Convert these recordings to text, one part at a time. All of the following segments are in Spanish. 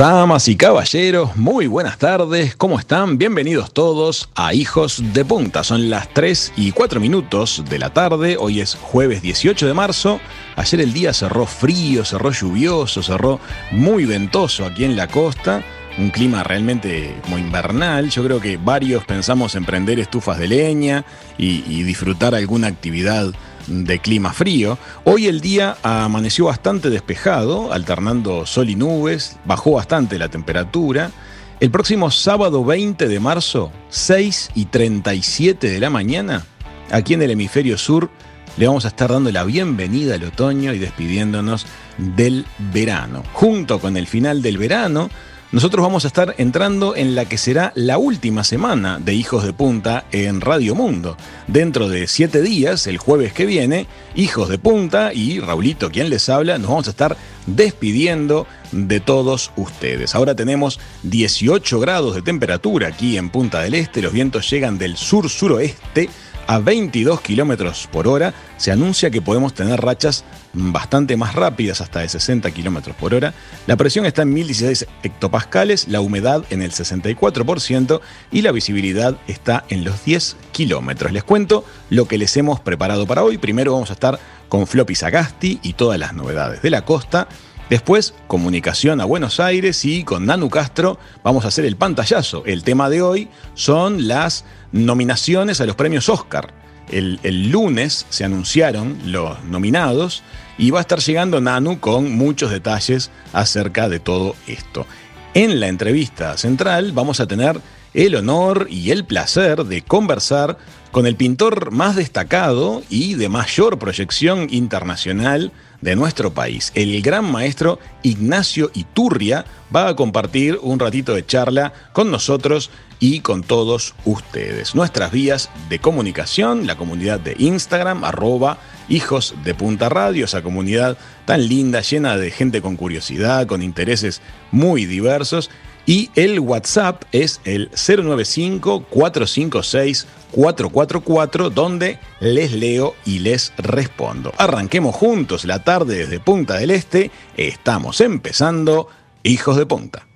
Damas y caballeros, muy buenas tardes, ¿cómo están? Bienvenidos todos a Hijos de Punta. Son las 3 y 4 minutos de la tarde, hoy es jueves 18 de marzo. Ayer el día cerró frío, cerró lluvioso, cerró muy ventoso aquí en la costa. Un clima realmente como invernal. Yo creo que varios pensamos en prender estufas de leña y, y disfrutar alguna actividad de clima frío. Hoy el día amaneció bastante despejado, alternando sol y nubes, bajó bastante la temperatura. El próximo sábado 20 de marzo, 6 y 37 de la mañana, aquí en el hemisferio sur, le vamos a estar dando la bienvenida al otoño y despidiéndonos del verano. Junto con el final del verano, nosotros vamos a estar entrando en la que será la última semana de Hijos de Punta en Radio Mundo. Dentro de siete días, el jueves que viene, Hijos de Punta y Raulito, quien les habla, nos vamos a estar despidiendo de todos ustedes. Ahora tenemos 18 grados de temperatura aquí en Punta del Este, los vientos llegan del sur-suroeste a 22 kilómetros por hora. Se anuncia que podemos tener rachas bastante más rápidas, hasta de 60 kilómetros por hora. La presión está en 1016 hectopascales, la humedad en el 64% y la visibilidad está en los 10 kilómetros. Les cuento lo que les hemos preparado para hoy. Primero vamos a estar con Floppy Sagasti y todas las novedades de la costa. Después, comunicación a Buenos Aires y con Nanu Castro vamos a hacer el pantallazo. El tema de hoy son las nominaciones a los premios Oscar. El, lunes se anunciaron los nominados y va a estar llegando Nanu con muchos detalles acerca de todo esto. En la entrevista central vamos a tener el honor y el placer de conversar con el pintor más destacado y de mayor proyección internacional de nuestro país. El gran maestro Ignacio Iturria va a compartir un ratito de charla con nosotros y con todos ustedes. Nuestras vías de comunicación, la comunidad de Instagram, arroba hijos de punta radio, esa comunidad tan linda, llena de gente con curiosidad, con intereses muy diversos. Y el WhatsApp es el 095-456-444, donde les leo y les respondo. Arranquemos juntos la tarde desde Punta del Este. Estamos empezando Hijos de Punta.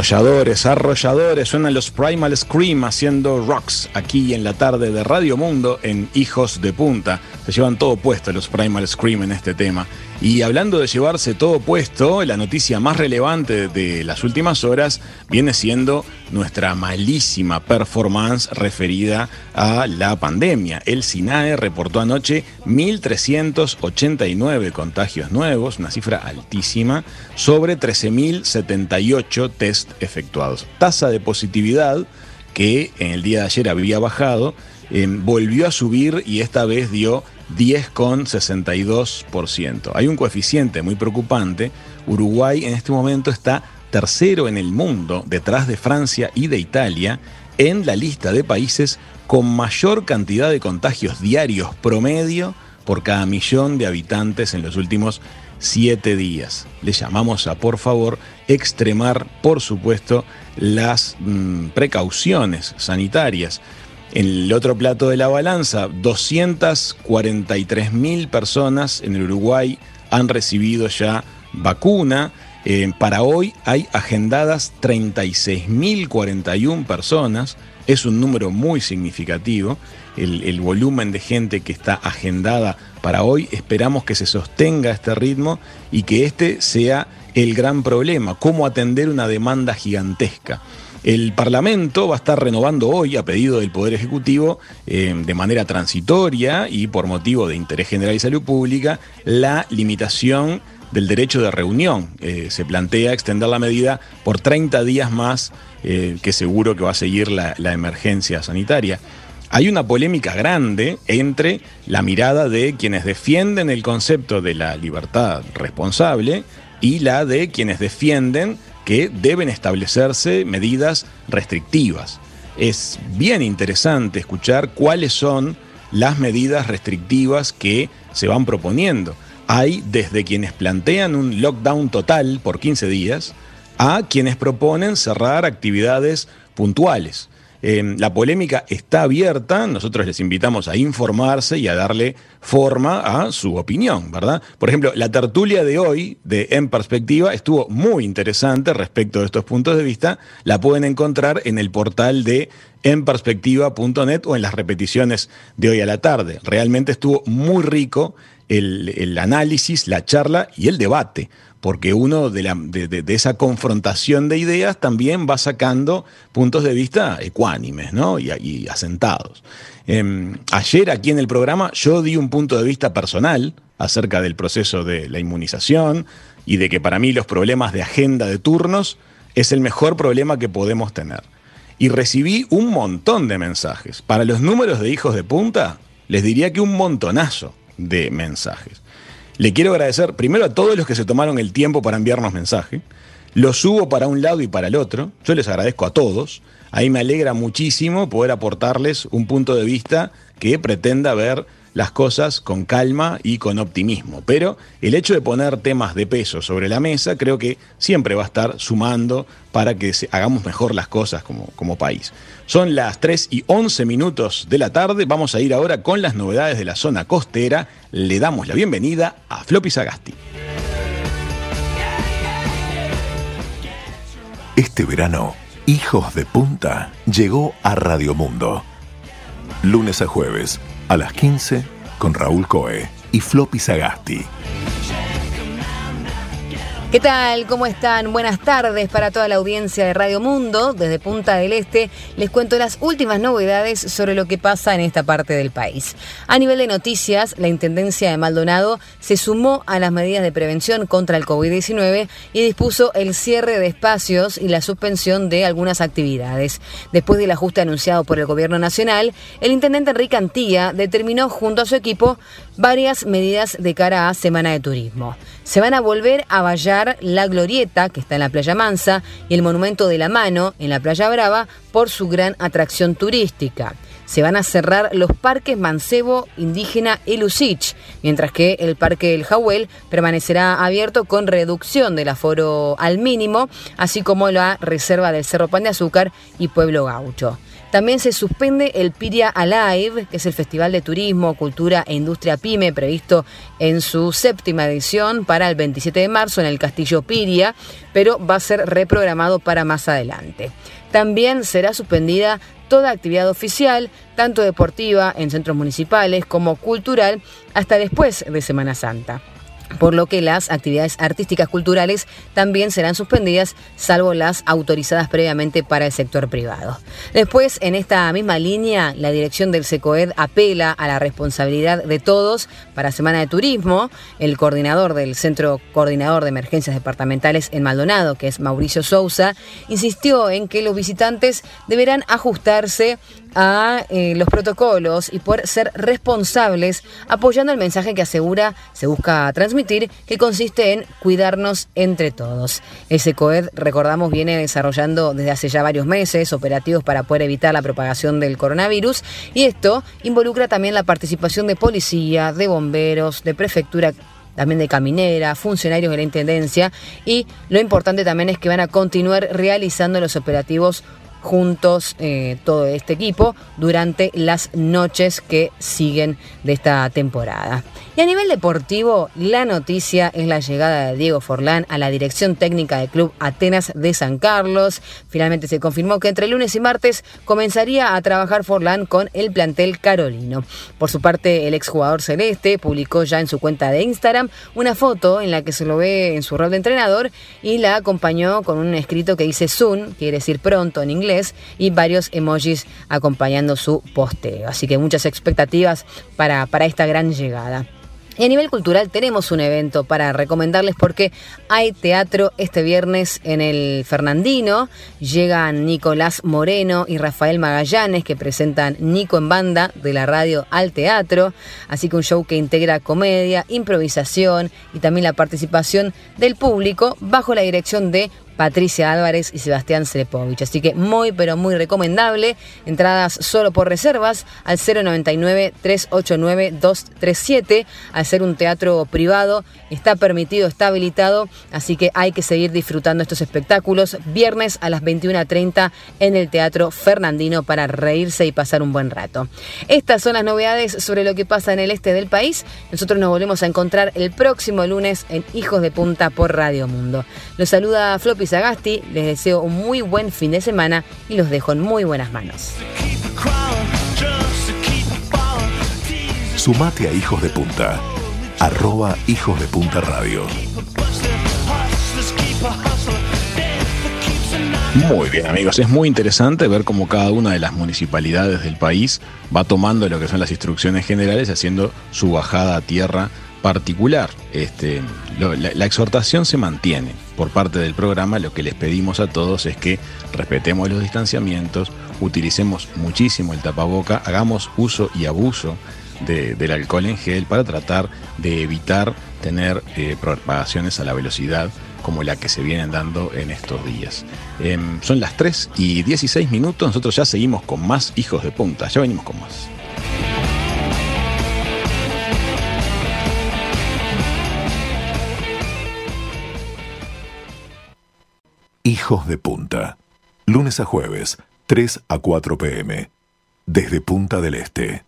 Arrolladores, arrolladores, suenan los Primal Scream haciendo rocks aquí en la tarde de Radio Mundo en Hijos de Punta. Se llevan todo puesto los Primal Scream en este tema. Y hablando de llevarse todo puesto, la noticia más relevante de las últimas horas viene siendo nuestra malísima performance referida a la pandemia. El SINAE reportó anoche 1.389 contagios nuevos, una cifra altísima, sobre 13.078 test efectuados. Tasa de positividad que en el día de ayer había bajado, eh, volvió a subir y esta vez dio 10,62%. Hay un coeficiente muy preocupante. Uruguay en este momento está tercero en el mundo, detrás de Francia y de Italia, en la lista de países con mayor cantidad de contagios diarios promedio por cada millón de habitantes en los últimos siete días. Le llamamos a, por favor, extremar, por supuesto, las mm, precauciones sanitarias. En el otro plato de la balanza, 243 mil personas en el Uruguay han recibido ya vacuna. Eh, para hoy hay agendadas 36.041 personas. Es un número muy significativo. El, el, volumen de gente que está agendada para hoy, esperamos que se sostenga este ritmo y que este sea el gran problema, cómo atender una demanda gigantesca. El Parlamento va a estar renovando hoy, a pedido del Poder Ejecutivo, eh, de manera transitoria y por motivo de interés general y salud pública, la limitación del derecho de reunión. Eh, se plantea extender la medida por 30 días más, eh, que seguro que va a seguir la, la emergencia sanitaria. Hay una polémica grande entre la mirada de quienes defienden el concepto de la libertad responsable y la de quienes defienden que deben establecerse medidas restrictivas. Es bien interesante escuchar cuáles son las medidas restrictivas que se van proponiendo. Hay desde quienes plantean un lockdown total por 15 días a quienes proponen cerrar actividades puntuales. Eh, la polémica está abierta, nosotros les invitamos a informarse y a darle forma a su opinión, ¿verdad? Por ejemplo, la tertulia de hoy de En Perspectiva estuvo muy interesante respecto de estos puntos de vista, la pueden encontrar en el portal de enperspectiva.net o en las repeticiones de hoy a la tarde. Realmente estuvo muy rico el análisis, la charla y el debate porque uno de, esa confrontación de ideas también va sacando puntos de vista ecuánimes ¿no? y, asentados. Eh, ayer aquí en el programa yo di un punto de vista personal acerca del proceso de la inmunización y de que para mí los problemas de agenda de turnos es el mejor problema que podemos tener. Y recibí un montón de mensajes. Para los números de hijos de punta, les diría que un montonazo de mensajes. Le quiero agradecer primero a todos los que se tomaron el tiempo para enviarnos mensaje. Los subo para un lado y para el otro. Yo les agradezco a todos. Ahí me alegra muchísimo poder aportarles un punto de vista que pretenda ver las cosas con calma y con optimismo. Pero el hecho de poner temas de peso sobre la mesa creo que siempre va a estar sumando para que hagamos mejor las cosas como, como país. Son las 3 y 11 minutos de la tarde. Vamos a ir ahora con las novedades de la zona costera. Le damos la bienvenida a Floppy Sagasti. Este verano, Hijos de Punta llegó a Radio Mundo. Lunes a jueves, a las 15, con Raúl Coe y Floppy Sagasti. ¿Qué tal? ¿Cómo están? Buenas tardes para toda la audiencia de Radio Mundo. Desde Punta del Este les cuento las últimas novedades sobre lo que pasa en esta parte del país. A nivel de noticias, la Intendencia de Maldonado se sumó a las medidas de prevención contra el COVID-19 y dispuso el cierre de espacios y la suspensión de algunas actividades. Después del ajuste anunciado por el Gobierno Nacional, el intendente Enrique Antilla determinó junto a su equipo varias medidas de cara a Semana de Turismo. Se van a volver a vallar la Glorieta, que está en la Playa Mansa, y el Monumento de la Mano, en la Playa Brava, por su gran atracción turística. Se van a cerrar los parques Mancebo, Indígena y Lucich, mientras que el Parque del Jahuel permanecerá abierto con reducción del aforo al mínimo, así como la Reserva del Cerro Pan de Azúcar y Pueblo Gaucho. También se suspende el Piria Alive, que es el Festival de Turismo, Cultura e Industria Pyme, previsto en su séptima edición para el 27 de marzo en el Castillo Piria, pero va a ser reprogramado para más adelante. También será suspendida toda actividad oficial, tanto deportiva en centros municipales como cultural, hasta después de Semana Santa por lo que las actividades artísticas culturales también serán suspendidas, salvo las autorizadas previamente para el sector privado. Después, en esta misma línea, la dirección del SECOED apela a la responsabilidad de todos para Semana de Turismo. El coordinador del Centro Coordinador de Emergencias Departamentales en Maldonado, que es Mauricio Sousa, insistió en que los visitantes deberán ajustarse a eh, los protocolos y poder ser responsables apoyando el mensaje que asegura se busca transmitir, que consiste en cuidarnos entre todos. Ese COED, recordamos, viene desarrollando desde hace ya varios meses operativos para poder evitar la propagación del coronavirus y esto involucra también la participación de policía, de bomberos, de prefectura también de caminera, funcionarios de la Intendencia y lo importante también es que van a continuar realizando los operativos juntos eh, todo este equipo durante las noches que siguen de esta temporada. Y a nivel deportivo, la noticia es la llegada de Diego Forlán a la dirección técnica del Club Atenas de San Carlos. Finalmente se confirmó que entre lunes y martes comenzaría a trabajar Forlán con el plantel carolino. Por su parte, el exjugador celeste publicó ya en su cuenta de Instagram una foto en la que se lo ve en su rol de entrenador y la acompañó con un escrito que dice soon, quiere decir pronto en inglés, y varios emojis acompañando su posteo. Así que muchas expectativas para, para esta gran llegada. Y a nivel cultural tenemos un evento para recomendarles porque hay teatro este viernes en el Fernandino. Llegan Nicolás Moreno y Rafael Magallanes que presentan Nico en banda de la radio al teatro. Así que un show que integra comedia, improvisación y también la participación del público bajo la dirección de Patricia Álvarez y Sebastián Srepovich. Así que muy, pero muy recomendable. Entradas solo por reservas al 099-389-237. Al ser un teatro privado, está permitido, está habilitado. Así que hay que seguir disfrutando estos espectáculos. Viernes a las 21.30 en el Teatro Fernandino para reírse y pasar un buen rato. Estas son las novedades sobre lo que pasa en el este del país. Nosotros nos volvemos a encontrar el próximo lunes en Hijos de Punta por Radio Mundo. Los saluda Floppy Sagasti, les deseo un muy buen fin de semana y los dejo en muy buenas manos. Sumate a Hijos de Punta, arroba Hijos de Punta Radio. Muy bien amigos, es muy interesante ver cómo cada una de las municipalidades del país va tomando lo que son las instrucciones generales, haciendo su bajada a tierra particular. Este, la, exhortación se mantiene por parte del programa. Lo que les pedimos a todos es que respetemos los distanciamientos, utilicemos muchísimo el tapaboca, hagamos uso y abuso del alcohol en gel para tratar de evitar tener eh, propagaciones a la velocidad como la que se vienen dando en estos días. Em, son las 3 y 16 minutos, nosotros ya seguimos con más hijos de punta, ya venimos con más. Hijos de Punta. Lunes a jueves, 3 a 4 pm. Desde Punta del Este.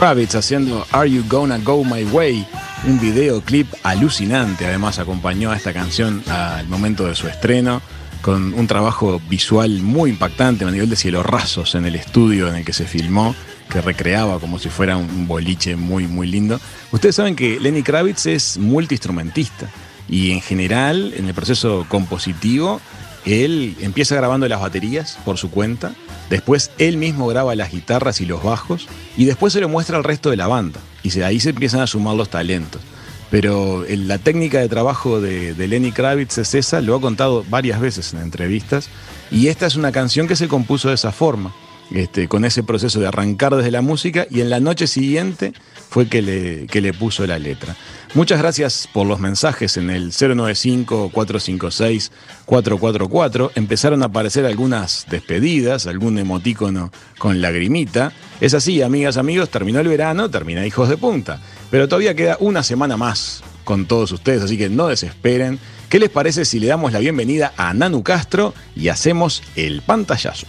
Kravitz haciendo Are You Gonna Go My Way, un videoclip alucinante, además acompañó a esta canción al momento de su estreno con un trabajo visual muy impactante a nivel de cielos rasos en el estudio en el que se filmó, que recreaba como si fuera un boliche muy, muy lindo. Ustedes saben que Lenny Kravitz es multiinstrumentista y en general en el proceso compositivo él empieza grabando las baterías por su cuenta, después él mismo graba las guitarras y los bajos y después se lo muestra al resto de la banda y ahí se empiezan a sumar los talentos. Pero la técnica de trabajo de, Lenny Kravitz es esa, lo ha contado varias veces en entrevistas, y esta es una canción que se compuso de esa forma, este, con ese proceso de arrancar desde la música, y en la noche siguiente fue que le, que le puso la letra. Muchas gracias por los mensajes en el 095-456-444. Empezaron a aparecer algunas despedidas, algún emotícono con lagrimita. Es así, amigas, amigos, terminó el verano, termina Hijos de Punta. Pero todavía queda una semana más con todos ustedes, así que no desesperen. ¿Qué les parece si le damos la bienvenida a Nanu Castro y hacemos el pantallazo?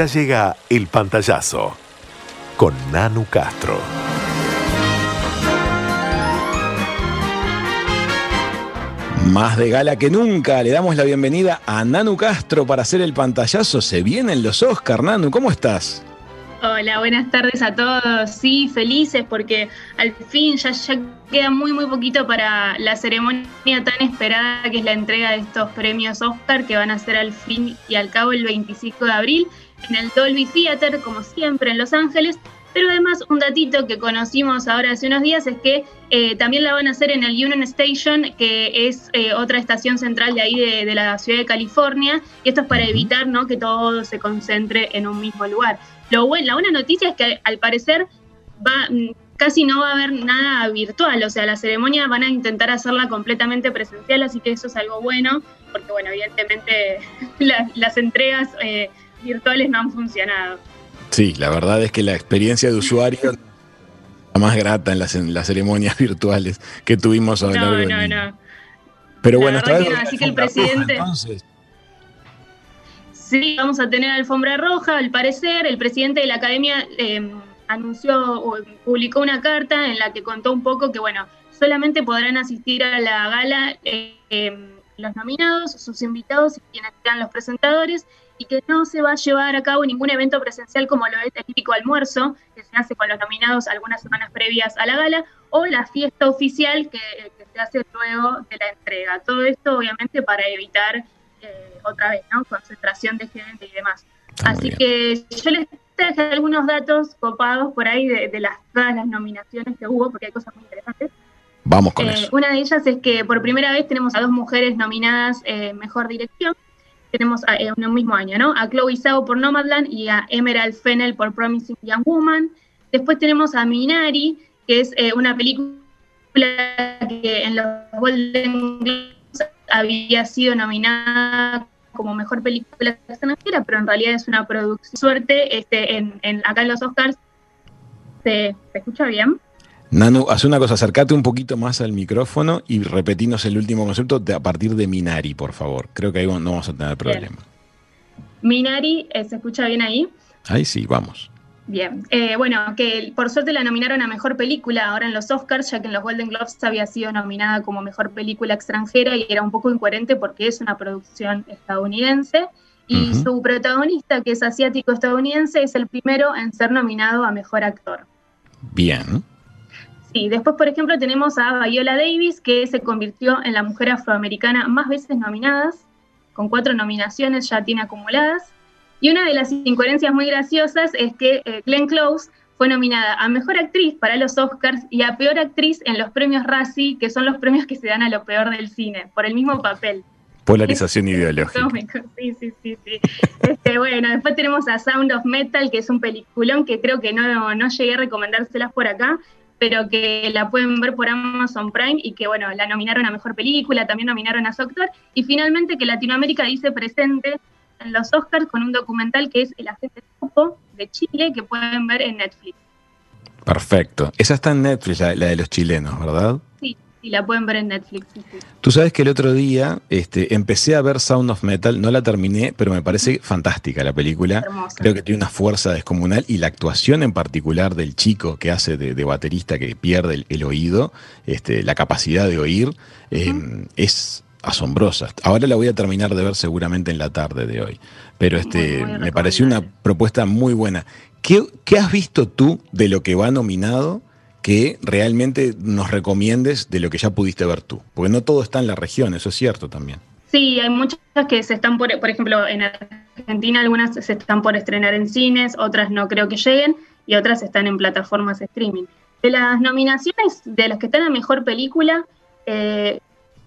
Ya llega el pantallazo con Nanu Castro. Más de gala que nunca, le damos la bienvenida a Nanu Castro para hacer el pantallazo. Se vienen los Oscar, Nanu, ¿cómo estás? Hola, buenas tardes a todos. Sí, felices porque al fin ya, ya queda muy, muy poquito para la ceremonia tan esperada que es la entrega de estos premios Oscar que van a ser al fin y al cabo el 25 de abril en el Dolby Theater, como siempre en Los Ángeles. Pero además, un datito que conocimos ahora hace unos días es que eh, también la van a hacer en el Union Station, que es eh, otra estación central de ahí de, la ciudad de California. Y esto es para evitar ¿no? que todo se concentre en un mismo lugar. Lo bueno, la buena noticia es que al parecer va, mm, casi no va a haber nada virtual. O sea, la ceremonia van a intentar hacerla completamente presencial, así que eso es algo bueno, porque, bueno, evidentemente las entregas. Eh, virtuales no han funcionado. Sí, la verdad es que la experiencia de usuario la más grata en las, las ceremonias virtuales que tuvimos lo no, no, no. Pero bueno, esta vez así que el presidente. Sí, vamos a tener alfombra roja, al parecer. El presidente de la academia eh, anunció o publicó una carta en la que contó un poco que, bueno, solamente podrán asistir a la gala eh, em, los nominados, sus invitados y quienes sean los presentadores y que no se va a llevar a cabo ningún evento presencial como lo es el típico almuerzo, que se hace con los nominados algunas semanas previas a la gala, o la fiesta oficial que, se hace luego de la entrega. Todo esto obviamente para evitar eh, otra vez, ¿no? Concentración de gente y demás. Así que yo les traje algunos datos copados por ahí de, las, todas las nominaciones que hubo, porque hay cosas muy interesantes. Vamos con eh, eso. Una de ellas es que por primera vez tenemos a dos mujeres nominadas en Mejor Dirección tenemos en un mismo año, ¿no? A Chloe Zhao por Nomadland y a Emerald Fennel por Promising Young Woman. Después tenemos a Minari, que es eh, una película que en los Golden Globes había sido nominada como mejor película extranjera, pero en realidad es una producción. Suerte, este, en, acá en los Oscars, ¿se, ¿se escucha bien? Nanu, haz una cosa, acércate un poquito más al micrófono y repetinos el último concepto a partir de Minari, por favor. Creo que ahí no vamos a tener problema. Minari, eh, ¿se escucha bien ahí? Ahí sí, vamos. Bien, eh, bueno, que por suerte la nominaron a Mejor Película ahora en los Oscars, ya que en los Golden Globes había sido nominada como Mejor Película extranjera y era un poco incoherente porque es una producción estadounidense. Y su protagonista, que es asiático-estadounidense, es el primero en ser nominado a Mejor Actor. Bien. Sí, después, por ejemplo, tenemos a Viola Davis, que se convirtió en la mujer afroamericana más veces nominadas, con cuatro nominaciones ya tiene acumuladas. Y una de las incoherencias muy graciosas es que eh, Glenn Close fue nominada a Mejor Actriz para los Oscars y a Peor Actriz en los premios Razzie, que son los premios que se dan a lo peor del cine, por el mismo papel. Polarización ideológica. Sí, sí, sí, sí. Este, bueno, después tenemos a Sound of Metal, que es un peliculón que creo que no, no llegué a recomendárselas por acá, pero que la pueden ver por Amazon Prime y que, bueno, la nominaron a Mejor Película, también nominaron a su actor, y finalmente que Latinoamérica dice presente en los Oscars con un documental que es El agente Topo de Chile que pueden ver en Netflix. Perfecto. Esa está en Netflix, la, la de los chilenos, ¿verdad? Sí, sí, la pueden ver en Netflix. sí, sí. Tú sabes que el otro día este, empecé a ver Sound of Metal, no la terminé, pero me parece fantástica la película. Hermosa. Creo que tiene una fuerza descomunal y la actuación en particular del chico que hace de, de baterista que pierde el, el oído, este, la capacidad de oír, eh, es asombrosa. Ahora la voy a terminar de ver seguramente en la tarde de hoy. Pero este, Muy, muy me pareció una propuesta muy buena. ¿Qué, qué has visto tú de lo que va nominado que realmente nos recomiendes de lo que ya pudiste ver tú? Porque no todo está en la región, eso es cierto también. Sí, hay muchas que se están por, por ejemplo, en Argentina algunas se están por estrenar en cines, otras no creo que lleguen y otras están en plataformas streaming. De las nominaciones, de las que están a mejor película, eh,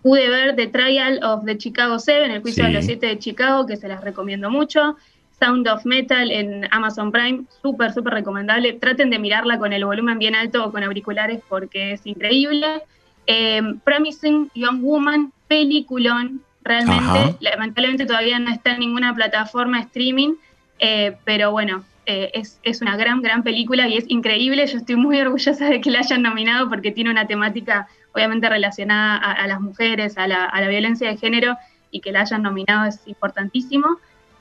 pude ver The Trial of the Chicago Seven, el juicio Sí. de los siete de Chicago, que se las recomiendo mucho. Sound of Metal en Amazon Prime, súper, súper recomendable. Traten de mirarla con el volumen bien alto o con auriculares porque es increíble. Eh, Promising Young Woman, peliculón, realmente. Ajá. Lamentablemente todavía no está en ninguna plataforma streaming, eh, pero bueno, eh, es, es una gran, gran película y es increíble. Yo estoy muy orgullosa de que la hayan nominado porque tiene una temática obviamente relacionada a, a las mujeres, a la, a la violencia de género y que la hayan nominado es importantísimo.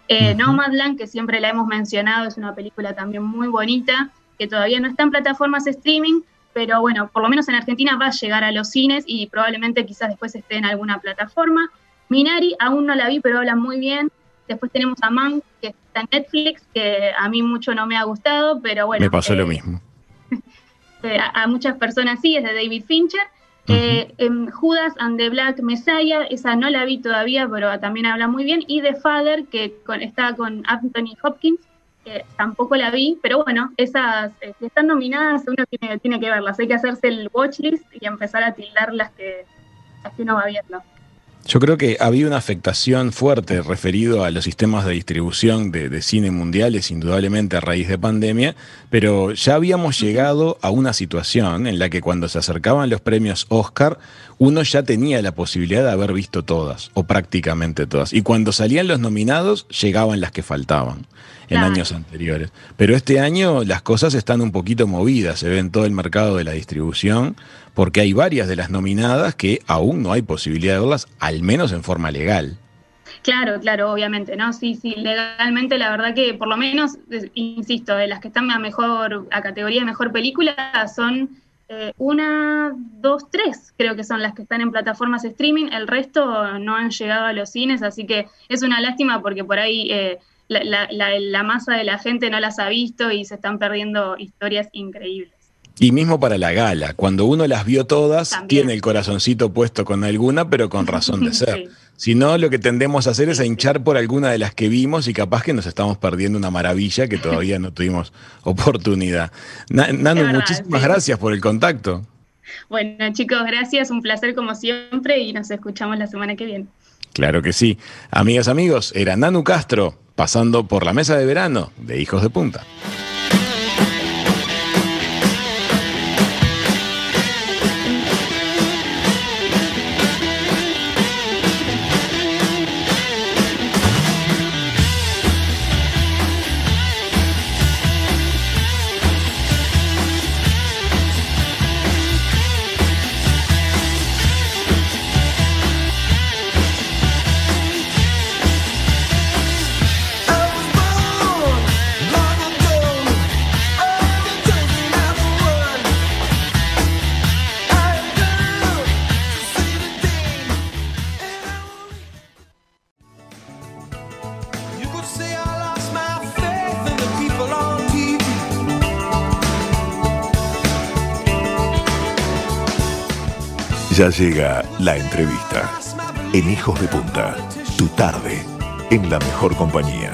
Eh. Nomadland, que siempre la hemos mencionado, es una película también muy bonita, que todavía no está en plataformas streaming, pero bueno, por lo menos en Argentina va a llegar a los cines y probablemente quizás después esté en alguna plataforma. Minari, aún no la vi, pero habla muy bien. Después tenemos a Man, que está en Netflix, que a mí mucho no me ha gustado, pero bueno. me pasó eh, lo mismo. eh, a, a muchas personas sí, es de David Fincher. Eh, em, Judas and the Black Messiah, esa no la vi todavía, pero también habla muy bien. Y The Father, que con, está con Anthony Hopkins, que tampoco la vi, pero bueno, esas eh, que están nominadas uno tiene, tiene que verlas. Hay que hacerse el watchlist y empezar a tildar las que, las que uno va viendo. Yo creo que había una afectación fuerte referido a los sistemas de distribución de, de cine mundiales, indudablemente a raíz de pandemia, pero ya habíamos llegado a una situación en la que cuando se acercaban los premios Oscar, uno ya tenía la posibilidad de haber visto todas, o prácticamente todas. Y cuando salían los nominados, llegaban las que faltaban en Claro. años anteriores. Pero este año las cosas están un poquito movidas, se ve en todo el mercado de la distribución, porque hay varias de las nominadas que aún no hay posibilidad de verlas, al menos en forma legal. Claro, claro, obviamente, ¿no? Sí, sí, legalmente la verdad que por lo menos, insisto, de las que están a mejor, a categoría de mejor película, son eh, una, dos, tres, creo que son las que están en plataformas streaming, el resto no han llegado a los cines, así que es una lástima porque por ahí eh, la, la- la- la masa de la gente no las ha visto y se están perdiendo historias increíbles. Y mismo para la gala, cuando uno las vio todas, También. tiene el corazoncito puesto con alguna, pero con razón de ser. Sí. Si no, lo que tendemos a hacer es a hinchar por alguna de las que vimos y capaz que nos estamos perdiendo una maravilla que todavía no tuvimos oportunidad. Na- Nanu, Es verdad, muchísimas sí. gracias por el contacto. Bueno, chicos, gracias, un placer como siempre y nos escuchamos la semana que viene. Claro que sí. Amigas, amigos, era Nanu Castro pasando por la mesa de verano de Hijos de Punta. Ya llega la entrevista. En Hijos de Punta, tu tarde, en la mejor compañía.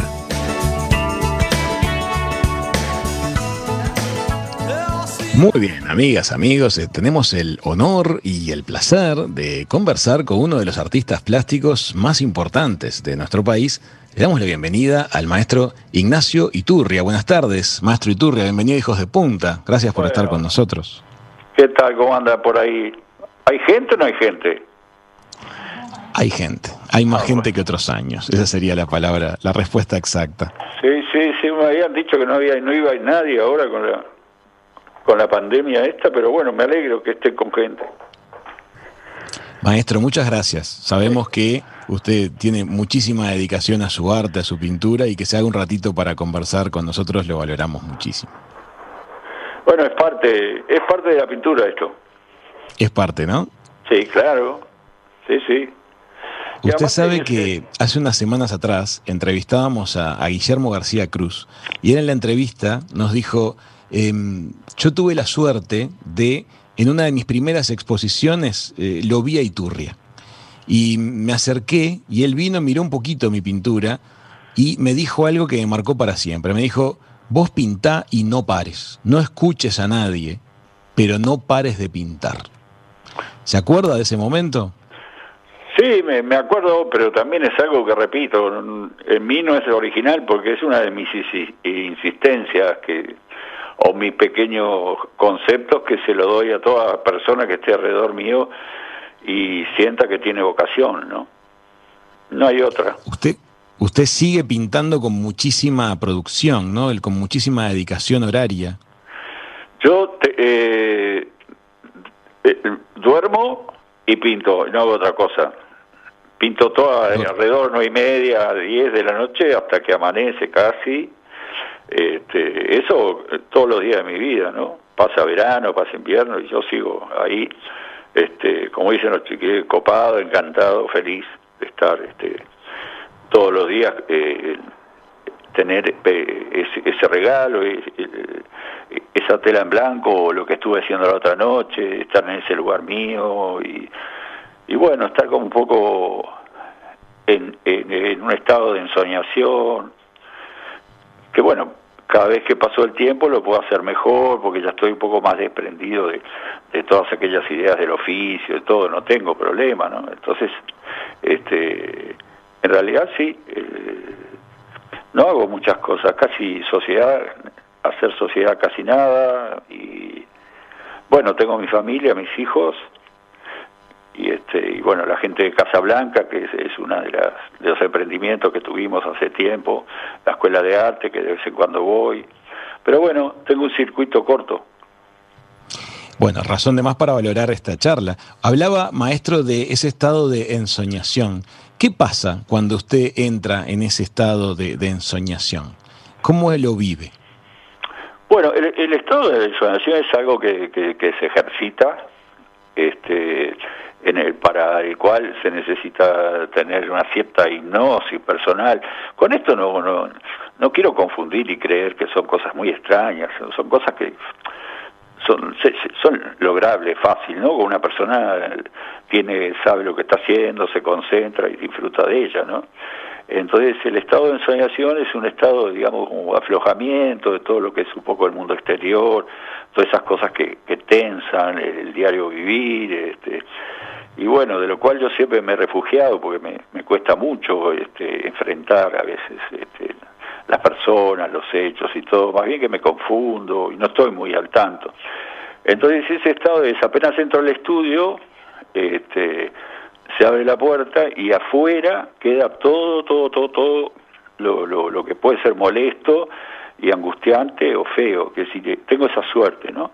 Muy bien, amigas, amigos, eh, tenemos el honor y el placer de conversar con uno de los artistas plásticos más importantes de nuestro país. Le damos la bienvenida al maestro Ignacio Iturria. Buenas tardes, maestro Iturria, bienvenido a Hijos de Punta. Gracias por Bueno. estar con nosotros. ¿Qué tal? ¿Cómo anda por ahí? ¿Hay gente o no hay gente? Hay gente, Hay más gente que otros años. Esa sería la palabra, la respuesta exacta. Sí, sí, sí, me habían dicho que no había, no iba nadie ahora con la con la pandemia esta, pero bueno, me alegro que esté con gente. Maestro, muchas gracias. Sabemos que usted tiene muchísima dedicación a su arte, a su pintura y que se haga un ratito para conversar con nosotros lo valoramos muchísimo. Bueno, es parte, es parte de la pintura esto. Es parte, ¿no? Sí, claro. Sí, sí. Usted sabe que hace unas semanas atrás entrevistábamos a, Guillermo García Cruz y él en la entrevista nos dijo, em, yo tuve la suerte de, en una de mis primeras exposiciones, eh, lo vi a Iturria. Y me acerqué y él vino, miró un poquito mi pintura y me dijo algo que me marcó para siempre. Me dijo, vos pintá y no pares, no escuches a nadie, pero no pares de pintar. ¿Se acuerda de ese momento? Sí, me, acuerdo, pero también es algo que repito, en mí no es original porque es una de mis insistencias que o mis pequeños conceptos que se lo doy a toda persona que esté alrededor mío y sienta que tiene vocación, ¿no? No hay otra. Usted usted sigue pintando con muchísima producción, ¿no? El, con muchísima dedicación horaria. Yo eh, eh, duermo y pinto, no hago otra cosa. Pinto toda alrededor nueve y media, diez de la noche hasta que amanece casi. Este, eso todos los días de mi vida, ¿no? Pasa verano, pasa invierno y yo sigo ahí, este, como dicen los chiquillos, copado, encantado, feliz de estar este, todos los días eh, tener eh, ese, regalo, esa tela en blanco, o lo que estuve haciendo la otra noche, estar en ese lugar mío y y bueno, estar como un poco en, en, un estado de ensoñación, que bueno, cada vez que pasó el tiempo lo puedo hacer mejor porque ya estoy un poco más desprendido de, de todas aquellas ideas del oficio, de todo, no tengo problema, ¿no? Entonces, este, en realidad sí, eh, no hago muchas cosas, casi sociedad, hacer sociedad casi nada, y bueno, tengo mi familia, mis hijos, y este y bueno la gente de Casablanca que es, una de las de los emprendimientos que tuvimos hace tiempo la escuela de arte que de vez en cuando voy pero bueno tengo un circuito corto bueno, razón de más para valorar esta charla. Hablaba, maestro, de ese estado de ensoñación. ¿Qué pasa cuando usted entra en ese estado de, ensoñación? ¿Cómo él lo vive? Bueno, el, estado de ensoñación es algo que, que se ejercita. Este, en el, para el cual se necesita tener una cierta hipnosis personal. Con esto no, no, no quiero confundir y creer que son cosas muy extrañas, son cosas que son, son logrables, fácil, ¿no? Una persona tiene, sabe lo que está haciendo, se concentra y disfruta de ella, ¿no? Entonces el estado de ensoñación es un estado, digamos, como aflojamiento de todo lo que es un poco el mundo exterior, todas esas cosas que, que tensan el diario vivir, este, y bueno, de lo cual yo siempre me he refugiado porque me, me cuesta mucho este, enfrentar a veces este, las personas, los hechos y todo, más bien que me confundo y no estoy muy al tanto. Entonces ese estado es, apenas entro al estudio, este, se abre la puerta y afuera queda todo, todo, todo, todo lo, lo, lo que puede ser molesto y angustiante o feo, que si tengo esa suerte, ¿no?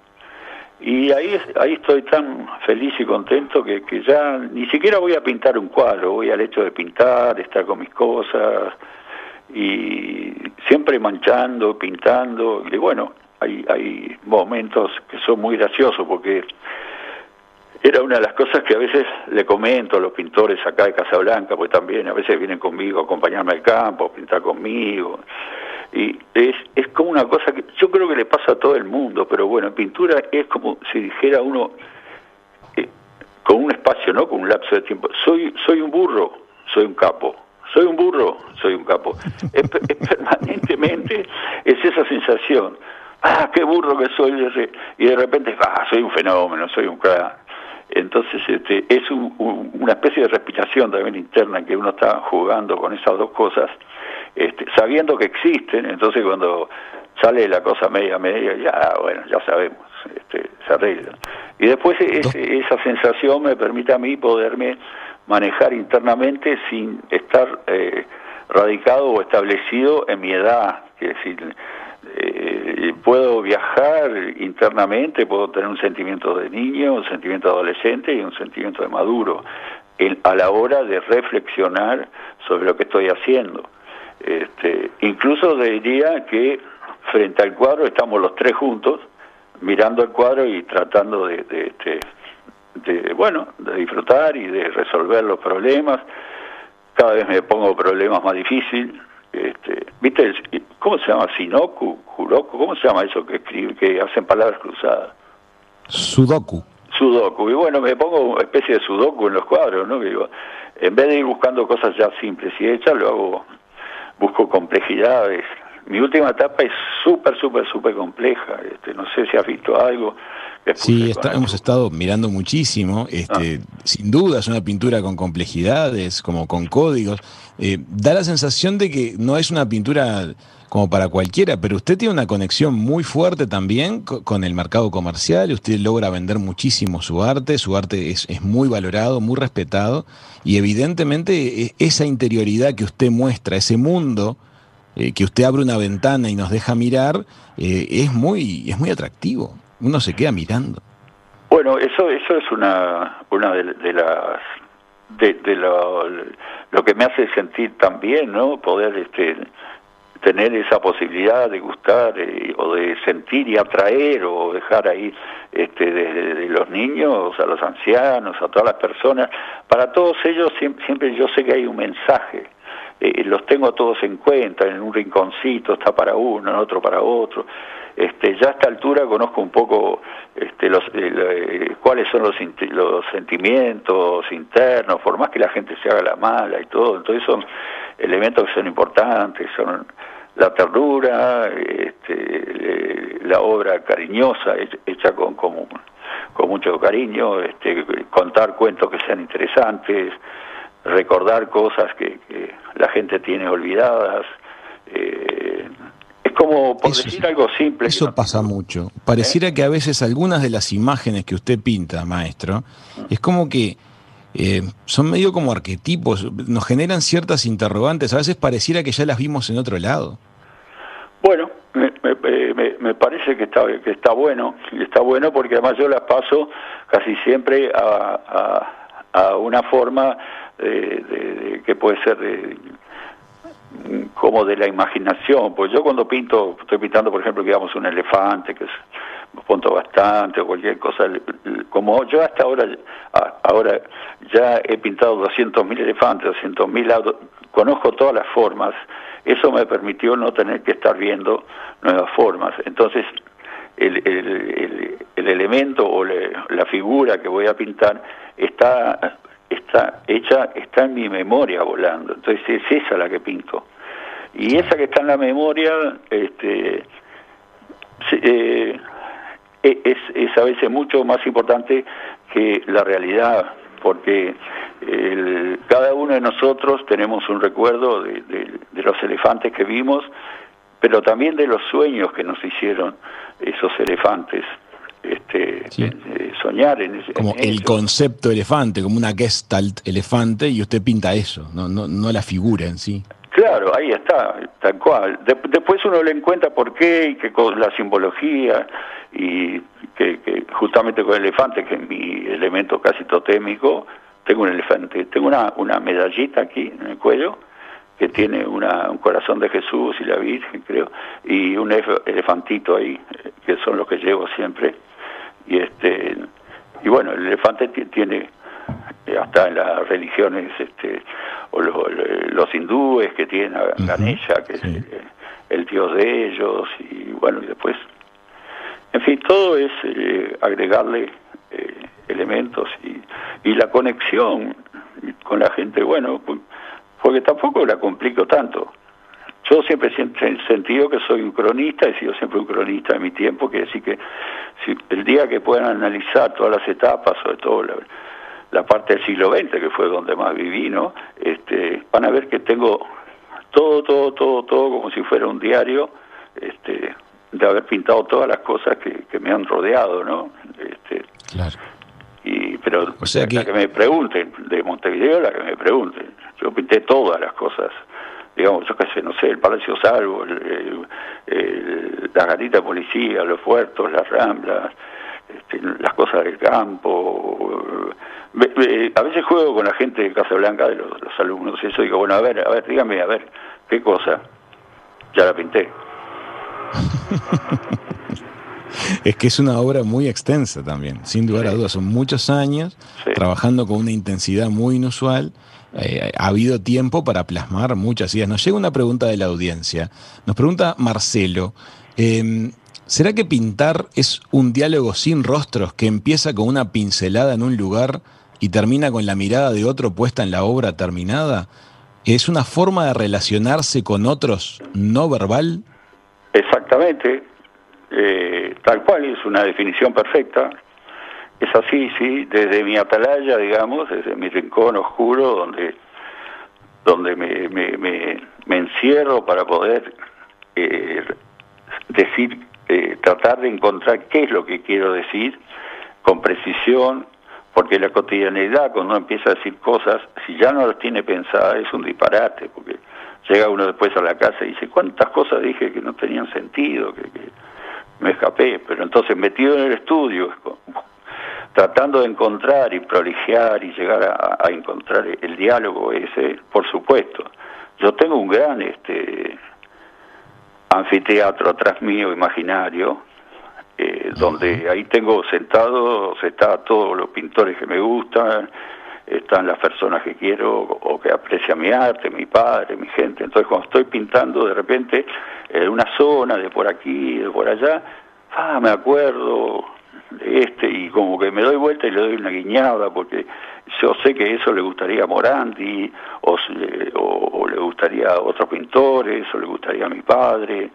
Y ahí, ahí estoy tan feliz y contento que, que ya ni siquiera voy a pintar un cuadro, voy al hecho de pintar, estar con mis cosas y siempre manchando, pintando. Y bueno, hay, hay momentos que son muy graciosos porque era una de las cosas que a veces le comento a los pintores acá de Casablanca, pues también a veces vienen conmigo a acompañarme al campo, a pintar conmigo. Y es, es como una cosa que yo creo que le pasa a todo el mundo, pero bueno, en pintura es como si dijera uno, eh, con un espacio, ¿no? Con un lapso de tiempo, soy, soy un burro, soy un capo. Soy un burro, soy un capo. es, permanentemente es esa sensación. Ah, qué burro que soy. Y de repente, ah, soy un fenómeno, soy un crack. Entonces este, es una especie de respiración también interna en que uno está jugando con esas dos cosas este, sabiendo que existen, entonces cuando sale la cosa media media, ya bueno, ya sabemos, este, se arregla. Y después esa sensación me permite a mí poderme manejar internamente sin estar eh, radicado o establecido en mi edad. Es decir, eh, puedo viajar internamente, puedo tener un sentimiento de niño, un sentimiento de adolescente y un sentimiento de maduro a la hora de reflexionar sobre lo que estoy haciendo. Este, incluso diría que frente al cuadro estamos los tres juntos, mirando el cuadro y tratando de, de, bueno, de disfrutar y de resolver los problemas. Cada vez me pongo problemas más difíciles. Este, ¿Viste? ¿Cómo se llama? ¿Sinoku? ¿Juroku? ¿Cómo se llama eso que escribe, que hacen palabras cruzadas? Sudoku. Sudoku. Y bueno, me pongo una especie de sudoku en los cuadros, ¿no? Digo, en vez de ir buscando cosas ya simples y hechas, lo hago, busco complejidades. Mi última etapa es súper, súper, súper compleja. Este, no sé si has visto algo. Sí, hemos estado mirando muchísimo. Este, ah. Sin duda es una pintura con complejidades, como con códigos. Eh, da la sensación de que no es una pintura como para cualquiera, pero usted tiene una conexión muy fuerte también con el mercado comercial, usted logra vender muchísimo su arte, su arte es, muy valorado, muy respetado, y evidentemente e, esa interioridad que usted muestra, ese mundo eh, que usted abre una ventana y nos deja mirar, eh, es, muy, es muy atractivo, uno se queda mirando. Bueno, eso, eso es una, una de, las de, lo, lo, que me hace sentir también, ¿no? Poder este, tener esa posibilidad de gustar eh, o de sentir y atraer o dejar ahí este, de, los niños a los ancianos, a todas las personas, para todos ellos siempre, yo sé que hay un mensaje, eh, los tengo todos en cuenta, en un rinconcito está para uno, en otro para otro. Este, ya a esta altura conozco un poco este, los, eh, cuáles son los, los sentimientos internos, por más que la gente se haga la mala y todo, entonces son elementos que son importantes, son la ternura, este, la obra cariñosa hecha con, con, mucho cariño, este, contar cuentos que sean interesantes, recordar cosas que, la gente tiene olvidadas. Eh, es como, por decir algo simple. Eso pasa mucho. Pareciera ¿Eh? que a veces algunas de las imágenes que usted pinta, maestro, es como que eh, son medio como arquetipos, nos generan ciertas interrogantes, a veces pareciera que ya las vimos en otro lado. Bueno, me, me, me parece que está, que está bueno, está bueno porque además yo las paso casi siempre a, a, una forma de, que puede ser de, como de la imaginación, pues yo cuando pinto, estoy pintando por ejemplo, digamos, un elefante, que es punto bastante o cualquier cosa, como yo hasta ahora, ahora ya he pintado 200.000 elefantes, 200.000 conozco todas las formas, eso me permitió no tener que estar viendo nuevas formas. Entonces, el, el, el, elemento o la figura que voy a pintar está, está hecha, está en mi memoria volando. Entonces, es esa la que pinto. Y esa que está en la memoria, este, eh, es, es a veces mucho más importante que la realidad, porque el, cada uno de nosotros tenemos un recuerdo de, de, los elefantes que vimos, pero también de los sueños que nos hicieron esos elefantes. Este, eh, soñar en ese como el concepto elefante como una gestalt elefante y usted pinta eso no no no la figura en sí Claro, ahí está, tal cual. después uno le encuentra por qué y que con la simbología y que, justamente con el elefante, que es mi elemento casi totémico, tengo un elefante, tengo una, una medallita aquí en el cuello que tiene una, un corazón de Jesús y la Virgen, creo, y un elefantito ahí, que son los que llevo siempre. Y este y bueno, el elefante tiene eh, hasta en las religiones este, o los, hindúes que tienen a Ganesha, que es el, dios de ellos, y bueno, y después, en fin, todo es eh, agregarle eh, elementos y, y la conexión con la gente, bueno, porque tampoco la complico tanto. Yo siempre he sentido que soy un cronista, he sido siempre un cronista de mi tiempo, que decir que si el día que puedan analizar todas las etapas, sobre todo la, la parte del siglo XX, que fue donde más viví, ¿no? Este, van a ver que tengo todo, todo, todo, todo como si fuera un diario, este, de haber pintado todas las cosas que, me han rodeado, ¿no? Este, claro. Y, pero o sea que... me pregunten, de Montevideo, la que me pregunten. Yo pinté todas las cosas digamos, yo qué sé, no sé, el Palacio Salvo, el, la garita de policía, los puertos, las ramblas, este, las cosas del campo. a veces juego con la gente de Casa Blanca, de los, alumnos, y eso digo, bueno, a ver, a ver, dígame, a ver, ¿qué cosa? Ya la pinté. es que es una obra muy extensa también, sin lugar a dudas, son muchos años trabajando con una intensidad muy inusual eh, ha habido tiempo para plasmar muchas ideas. Nos llega una pregunta de la audiencia. Nos pregunta Marcelo, em, ¿será que pintar es un diálogo sin rostros que empieza con una pincelada en un lugar y termina con la mirada de otro puesta en la obra terminada? ¿Es una forma de relacionarse con otros no verbal? Exactamente, eh, tal cual, es una definición perfecta. Es así, sí, desde mi atalaya, digamos, desde mi rincón oscuro, donde, donde me, me, me, encierro para poder eh, decir, eh, tratar de encontrar qué es lo que quiero decir con precisión, porque la cotidianidad, cuando uno empieza a decir cosas, si ya no las tiene pensadas, es un disparate, porque llega uno después a la casa y dice, ¿cuántas cosas dije que no tenían sentido? que, que me escapé, pero entonces metido en el estudio, tratando de encontrar y proligiar y llegar a, encontrar el diálogo ese, por supuesto. Yo tengo un gran este anfiteatro atrás mío imaginario, eh, donde ahí tengo sentados, está todos los pintores que me gustan, están las personas que quiero o que aprecian mi arte, mi padre, mi gente. Entonces cuando estoy pintando de repente en una zona de por aquí, de por allá, ah, me acuerdo, este y como que me doy vuelta y le doy una guiñada porque yo sé que eso le gustaría a Morandi o, o, le gustaría a otros pintores o le gustaría a mi padre.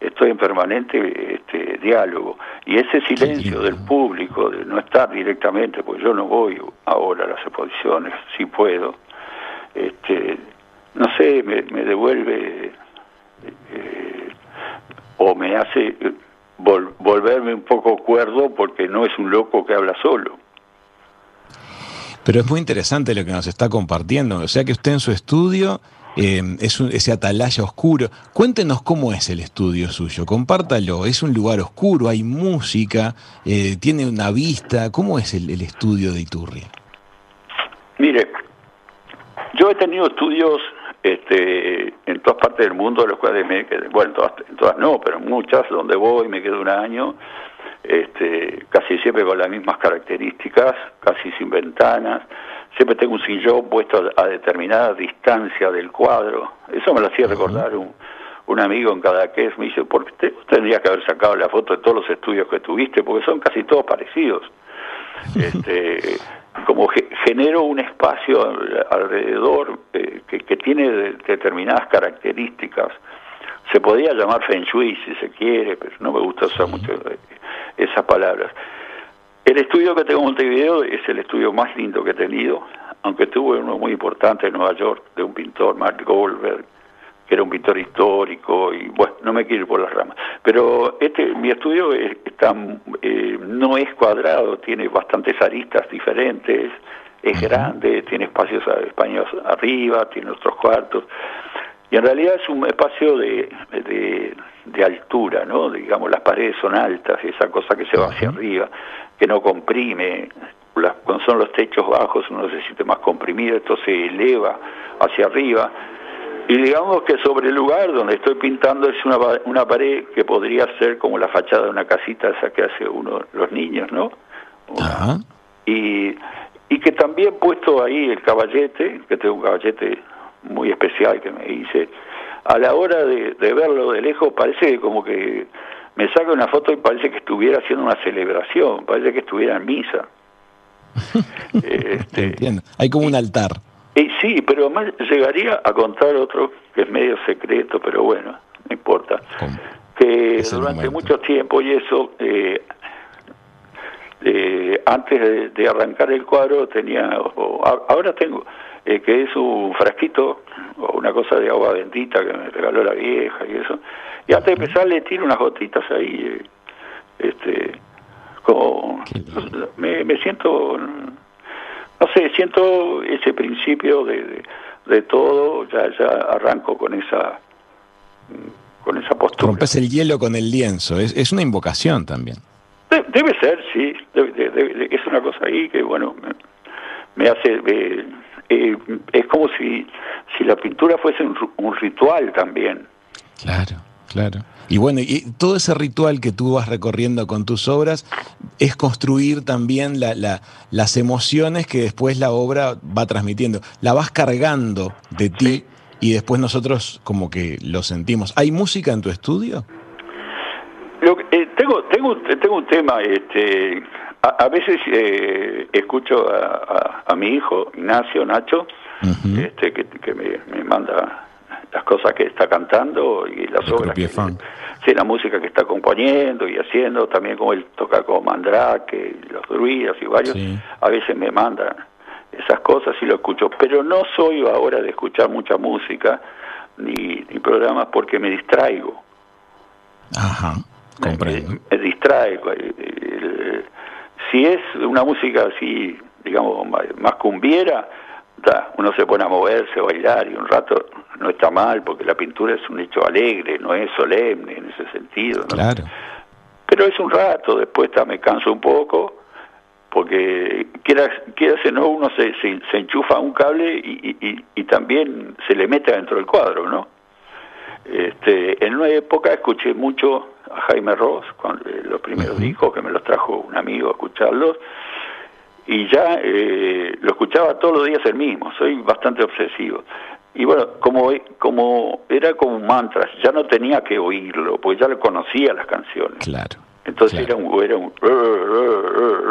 Estoy en permanente este, diálogo. Y ese silencio del público de no estar directamente porque yo no voy ahora a las exposiciones si puedo este no sé me, me devuelve eh, o me hace volverme un poco cuerdo porque no es un loco que habla solo. Pero es muy interesante lo que nos está compartiendo. O sea que usted en su estudio eh, es ese atalaya oscuro. Cuéntenos cómo es el estudio suyo, compártalo. Es un lugar oscuro, hay música, eh, tiene una vista. ¿Cómo es el, el estudio de Iturria? Mire, yo he tenido estudios este, en todas partes del mundo, los cuales me bueno, en todas, no, pero en muchas, donde voy, me quedo un año, este, casi siempre con las mismas características, casi sin ventanas, siempre tengo un sillón puesto a, determinada distancia del cuadro, eso me lo hacía recordar un, un amigo en cada que me dice, ¿por qué tendrías que haber sacado la foto de todos los estudios que tuviste? Porque son casi todos parecidos. Este, como genero un espacio alrededor eh, que, tiene determinadas características. Se podría llamar Feng Shui si se quiere, pero no me gusta usar mucho eh, esas palabras. El estudio que tengo en Montevideo es el estudio más lindo que he tenido, aunque tuve uno muy importante en Nueva York, de un pintor, Mark Goldberg, que era un pintor histórico y bueno, no me quiero ir por las ramas. Pero este mi estudio está, eh, no es cuadrado, tiene bastantes aristas diferentes, es grande, tiene espacios españoles arriba, tiene otros cuartos. Y en realidad es un espacio de, de, altura, ¿no? Digamos, las paredes son altas, esa cosa que se va hacia arriba, que no comprime. cuando son los techos bajos uno se siente más comprimido, esto se eleva hacia arriba y digamos que sobre el lugar donde estoy pintando es una, una pared que podría ser como la fachada de una casita esa que hace uno los niños, ¿no? Y, y que también puesto ahí el caballete, que tengo un caballete muy especial que me hice, a la hora de, verlo de lejos parece como que me saca una foto y parece que estuviera haciendo una celebración, parece que estuviera en misa. este, Entiendo. Hay como un altar. Y sí, pero además llegaría a contar otro que es medio secreto, pero bueno, no importa. Que durante mucho tiempo y eso, eh, eh, antes de, arrancar el cuadro tenía, ahora tengo, eh, que es un frasquito o una cosa de agua bendita que me regaló la vieja y eso. Y antes de empezar le tiro unas gotitas ahí, este, como, me, me siento no sé, siento ese principio de, de, todo, ya, ya arranco con esa con esa postura. Rompes el hielo con el lienzo, es, es una invocación también. debe ser, sí, es una cosa ahí que, bueno, me, hace... Eh, es como si, si la pintura fuese un, un ritual también. Claro, claro. Y bueno, y todo ese ritual que tú vas recorriendo con tus obras es construir también la, las emociones que después la obra va transmitiendo. La vas cargando de ti y después nosotros como que lo sentimos. ¿Hay música en tu estudio? Eh, tengo, tengo, tengo un tema, este, a, veces eh, escucho a, mi hijo, Ignacio, Nacho, este, que, me, me manda las cosas que está cantando y las obras. Que, sí, la música que está componiendo y haciendo, también como él toca con Mandrake, los druidas y varios, a veces me mandan esas cosas y lo escucho, pero no soy ahora de escuchar mucha música ni, ni programas porque me distraigo. Ajá, comprendo. Me, distraigo. si es una música así, digamos, más cumbiera, uno se pone a moverse, a bailar y un rato no está mal porque la pintura es un hecho alegre, no es solemne en ese sentido. Claro. Pero es un rato, después me canso un poco porque quiera, quiera no uno se, se, enchufa un cable y, y, también se le mete dentro del cuadro, ¿no? Este, en una época escuché mucho a Jaime Ross, cuando, eh, los primeros discos que me los trajo un amigo a escucharlos, y ya eh, lo escuchaba todos los días el mismo, soy bastante obsesivo. Y bueno, como, como era como un mantra, ya no tenía que oírlo, porque ya le conocía las canciones. Claro. Entonces era un, era un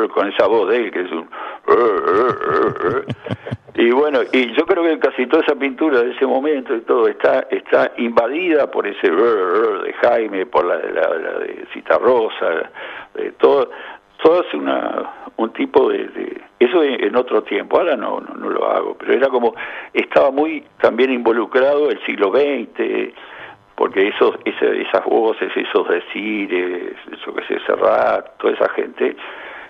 con esa voz de él que es un y bueno, y yo creo que casi toda esa pintura de ese momento y todo está está invadida por ese de Jaime, por la, la, la de Citarrosa, de todo todo es una, un tipo de, eso en, otro tiempo, ahora no, no, lo hago, pero era como, estaba muy también involucrado el siglo XX, porque esos, esas voces, esos decires, eso que se Serrat, toda esa gente,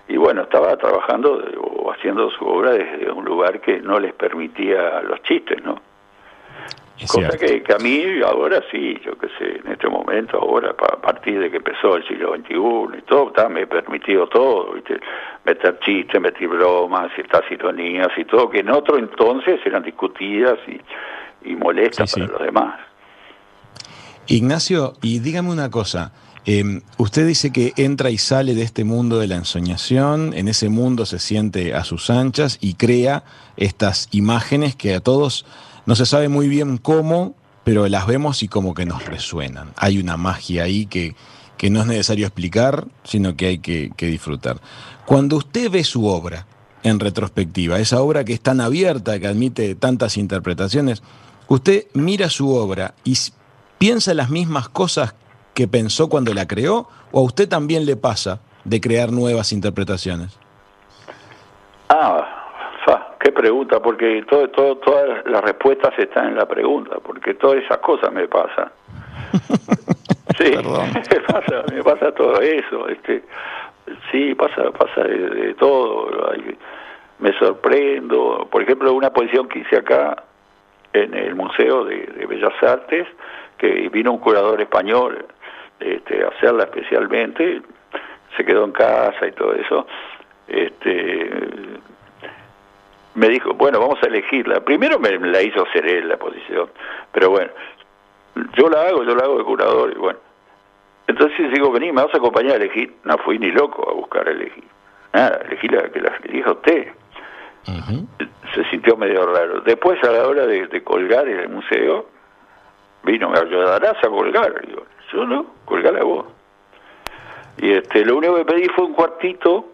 y bueno, estaba trabajando o haciendo su obra desde un lugar que no les permitía los chistes, ¿no? Cosa que, a mí ahora sí, yo qué sé, en este momento, ahora, a partir de que empezó el siglo XXI y todo, me he permitido todo, ¿viste? meter chistes, meter bromas, ciertas ironías y todo, que en otro entonces eran discutidas y, y molestas para los demás. Ignacio, y dígame una cosa. Em, usted dice que entra y sale de este mundo de la ensoñación, en ese mundo se siente a sus anchas y crea estas imágenes que a todos no se sabe muy bien cómo, pero las vemos y como que nos resuenan. Hay una magia ahí que, que no es necesario explicar, sino que hay que, disfrutar. Cuando usted ve su obra en retrospectiva, esa obra que es tan abierta, que admite tantas interpretaciones, usted mira su obra y piensa las mismas cosas que pensó cuando la creó, o a usted también le pasa de crear nuevas interpretaciones? Ah, qué pregunta, porque todo, todo, todas las respuestas están en la pregunta, porque todas esas cosas me pasan. sí, me pasa, me pasa todo eso. Este, sí, pasa, pasa de, todo. me sorprendo. Por ejemplo, una posición que hice acá en el Museo de, Bellas Artes, que vino un curador español este, a hacerla especialmente, se quedó en casa y todo eso. Este, me dijo, bueno, vamos a elegirla. Primero me, la hizo hacer él la posición, pero bueno, yo la hago, yo la hago de curador y bueno. Entonces digo, vení, me vas a acompañar a elegir. No fui ni loco a buscar a elegir. Nada, elegí la que la elija usted. Se sintió medio raro. Después, a la hora de, colgar en el museo, vino, ¿me ayudarás a colgar? Digo, yo no, colgar vos. Y este, lo único que pedí fue un cuartito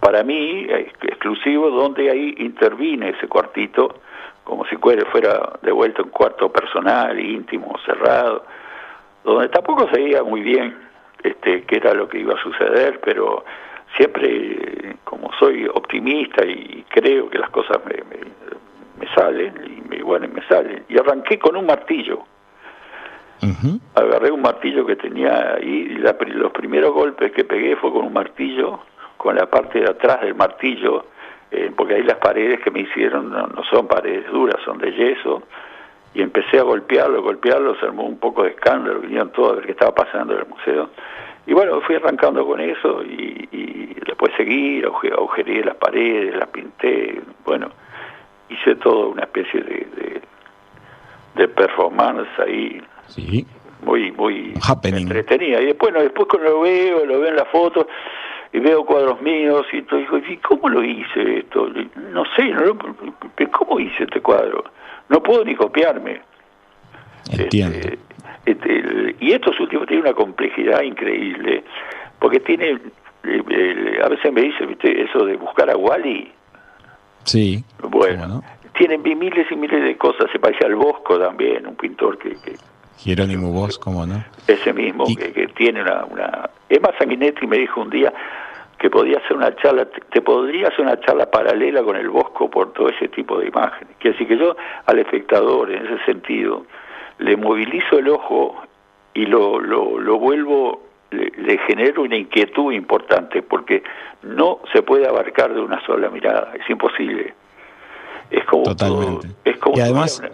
para mí exclusivo donde ahí intervine ese cuartito como si fuera de vuelta un cuarto personal, íntimo, cerrado, donde tampoco se veía muy bien este, qué era lo que iba a suceder, pero siempre como soy optimista y creo que las cosas me, me, salen, y me, bueno, me salen. Y arranqué con un martillo. Agarré un martillo que tenía ahí, y los primeros golpes que pegué fue con un martillo con la parte de atrás del martillo eh, porque ahí las paredes que me hicieron no, no son paredes duras, son de yeso, y empecé a golpearlo, golpearlo, se armó un poco de escándalo, vinieron todos a ver qué estaba pasando en el museo. Y bueno, fui arrancando con eso y, y después seguí, agujereé las paredes, las pinté, bueno, hice todo una especie de, de, de performance ahí. Sí. Muy, muy Happening. entretenida. Y después, no, después cuando lo veo, lo veo en la foto y veo cuadros míos y todo, digo, ¿y cómo lo hice esto? No sé, no, ¿cómo hice este cuadro? No puedo ni copiarme. Entiendo. Este, este, y estos últimos tienen una complejidad increíble, porque tiene, a veces me dice, viste, eso de buscar a Wally, Sí. bueno, ¿Cómo no? tienen miles y miles de cosas, se parece al Bosco también, un pintor que, que Jerónimo Vos, ¿cómo no? ese mismo, Y- que, que tiene una, una... Emma Sanguinetti me dijo un día que podía hacer una charla, te, podría hacer una charla paralela con el Bosco por todo ese tipo de imágenes. Quiere decir que yo al espectador, en ese sentido, le movilizo el ojo y lo, lo, lo vuelvo, le, le genero una inquietud importante, porque no se puede abarcar de una sola mirada, es imposible. Es como Totalmente. es como Y además- una-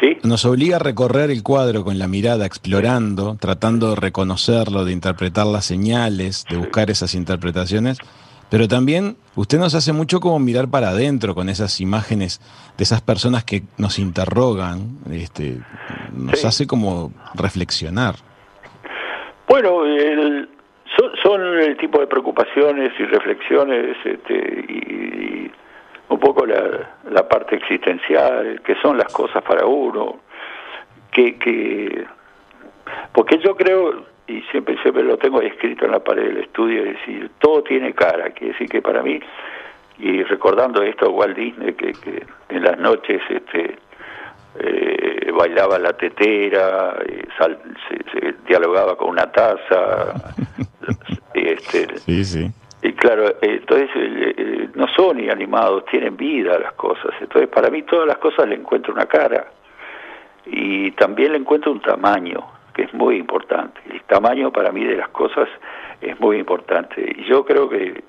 ¿sí? Nos obliga a recorrer el cuadro con la mirada, explorando, tratando de reconocerlo, de interpretar las señales, de buscar esas interpretaciones. Pero también usted nos hace mucho como mirar para adentro con esas imágenes de esas personas que nos interrogan, este, nos Sí. hace como reflexionar. Bueno, el- son, son el tipo de preocupaciones y reflexiones este, y, y un poco la, la parte existencial, que son las cosas para uno, que, que porque yo creo, y siempre, siempre lo tengo escrito en la pared del estudio, es decir, todo tiene cara, quiere decir que para mí, y recordando esto Walt Disney, que, que en las noches este, eh, bailaba la tetera, eh, sal- se, se dialogaba con una taza, este, Sí, sí. Y claro, eh, entonces eh, eh, no son inanimados, tienen vida las cosas. Entonces para mí todas las cosas le encuentro una cara y también le encuentro un tamaño, que es muy importante. El tamaño para mí de las cosas es muy importante. Y yo creo que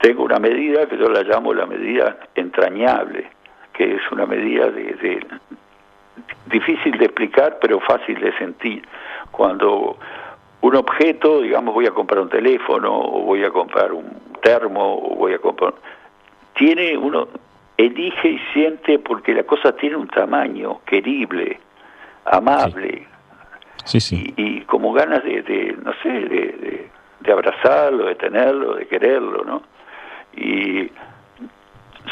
tengo una medida que yo la llamo la medida entrañable, que es una medida de, de- difícil de explicar, pero fácil de sentir. Cuando un objeto, digamos, voy a comprar un teléfono, o voy a comprar un termo, o voy a comprar... Tiene uno, elige y siente porque la cosa tiene un tamaño querible, amable, Sí, sí. y, y como ganas de, de, no sé, de, de, de abrazarlo, de tenerlo, de quererlo, ¿no? Y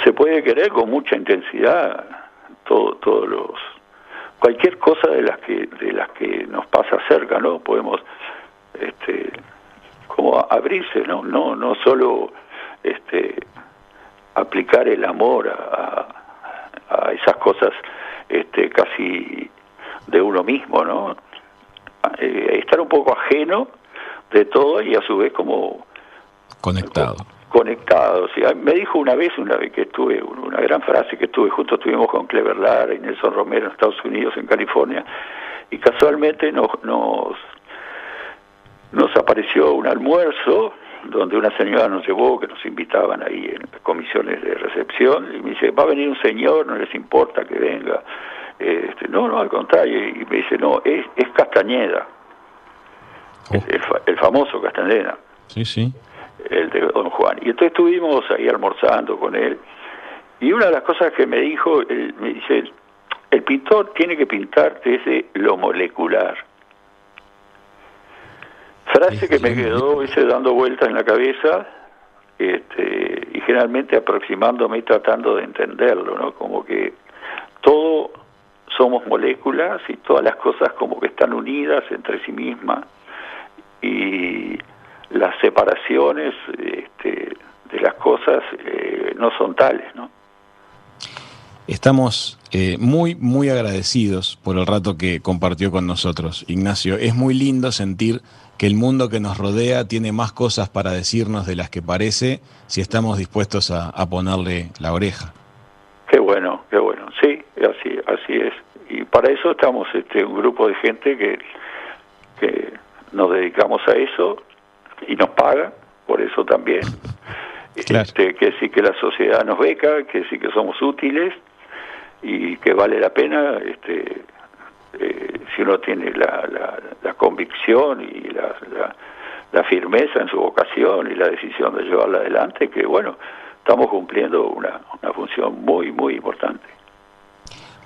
se puede querer con mucha intensidad todo, todos los cualquier cosa de las que de las que nos pasa cerca, ¿no? Podemos este como abrirse, ¿no? No no solo este aplicar el amor a, a, esas cosas este casi de uno mismo, ¿no? Eh, estar un poco ajeno de todo y a su vez como Conectado. conectados. Y a- me dijo una vez, una vez que estuve, una gran frase que estuve, justo estuvimos con Clever Lara y Nelson Romero en Estados Unidos, en California, y casualmente nos, nos, nos apareció un almuerzo donde una señora nos llevó, que nos invitaban ahí en las comisiones de recepción, y me dice, va a venir un señor, no les importa que venga. Este, no, no, al contrario, y me dice, no, es, es Castañeda, Oh, el, el famoso Castañeda sí, sí. el de Don Juan. Y entonces estuvimos ahí almorzando con él. Y una de las cosas que me dijo, él me dice, el pintor tiene que pintar desde lo molecular. Frase que me quedó ese dando vueltas en la cabeza este, y generalmente aproximándome y tratando de entenderlo, ¿no? Como que todo somos moléculas y todas las cosas como que están unidas entre sí mismas y las separaciones este, de las cosas eh, no son tales, ¿no? Estamos eh, muy, muy agradecidos por el rato que compartió con nosotros, Ignacio. Es muy lindo sentir que el mundo que nos rodea tiene más cosas para decirnos de las que parece si estamos dispuestos a, a ponerle la oreja. Qué bueno, qué bueno. Sí, así, así es. Y para eso estamos este, un grupo de gente que, que nos dedicamos a eso y nos paga, por eso también. Qué Este, que sí que la sociedad nos beca, que sí que somos útiles y que vale la pena, este, eh, si uno tiene la, la, convicción y la, la, firmeza en su vocación y la decisión de llevarla adelante, que bueno, estamos cumpliendo una, una función muy, muy importante.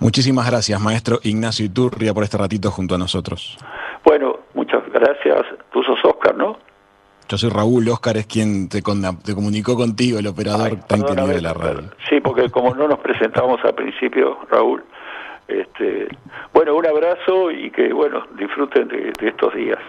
Muchísimas gracias, maestro Ignacio Iturria, por este ratito junto a nosotros. Bueno, muchas gracias. Tú sos Oscar, ¿no? Yo soy Raúl, Oscar es quien te, te comunicó contigo, el operador tan querido de la radio. Sí, porque como no nos presentamos al principio, Raúl, este, bueno, un abrazo y que, bueno, disfruten de, estos días.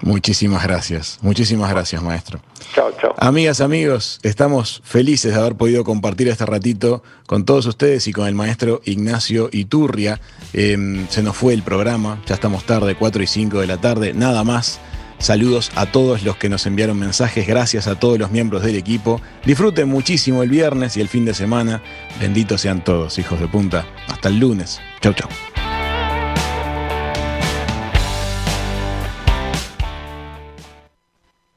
Muchísimas gracias, muchísimas gracias, maestro. Chao, chao. Amigas, amigos, estamos felices de haber podido compartir este ratito con todos ustedes y con el maestro Ignacio Iturria. Em, se nos fue el programa, ya estamos tarde, 4 y 5 de la tarde, nada más. Saludos a todos los que nos enviaron mensajes, gracias a todos los miembros del equipo. Disfruten muchísimo el viernes y el fin de semana. Benditos sean todos, hijos de punta. Hasta el lunes. Chau, chau.